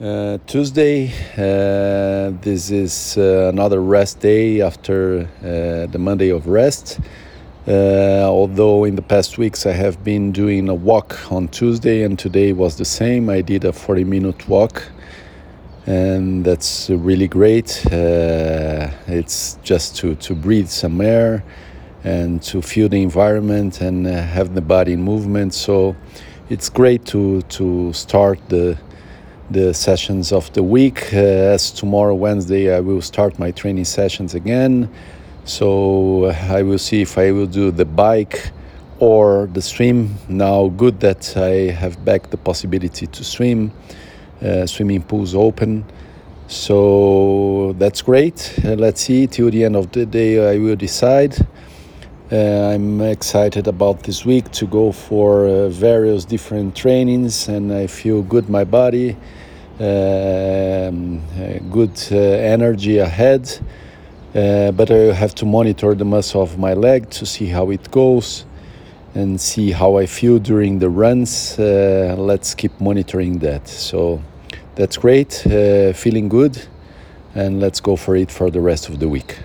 Uh, Tuesday, uh, this is uh, another rest day after uh, the Monday of rest. Uh, although in the past weeks I have been doing a walk on Tuesday, and today was the same. I did a 40 minute walk, and that's really great. Uh, it's just to, to breathe some air and to feel the environment and have the body in movement. So it's great to, to start the the sessions of the week. Uh, as tomorrow, Wednesday, I will start my training sessions again. So uh, I will see if I will do the bike or the swim. Now, good that I have back the possibility to swim. Uh, swimming pools open. So that's great. Uh, let's see. Till the end of the day, I will decide. Uh, I'm excited about this week to go for uh, various different trainings, and I feel good my body, good uh, energy ahead. Uh, but I have to monitor the muscle of my leg to see how it goes and see how I feel during the runs. Uh, let's keep monitoring that. So that's great, feeling good, and let's go for it for the rest of the week.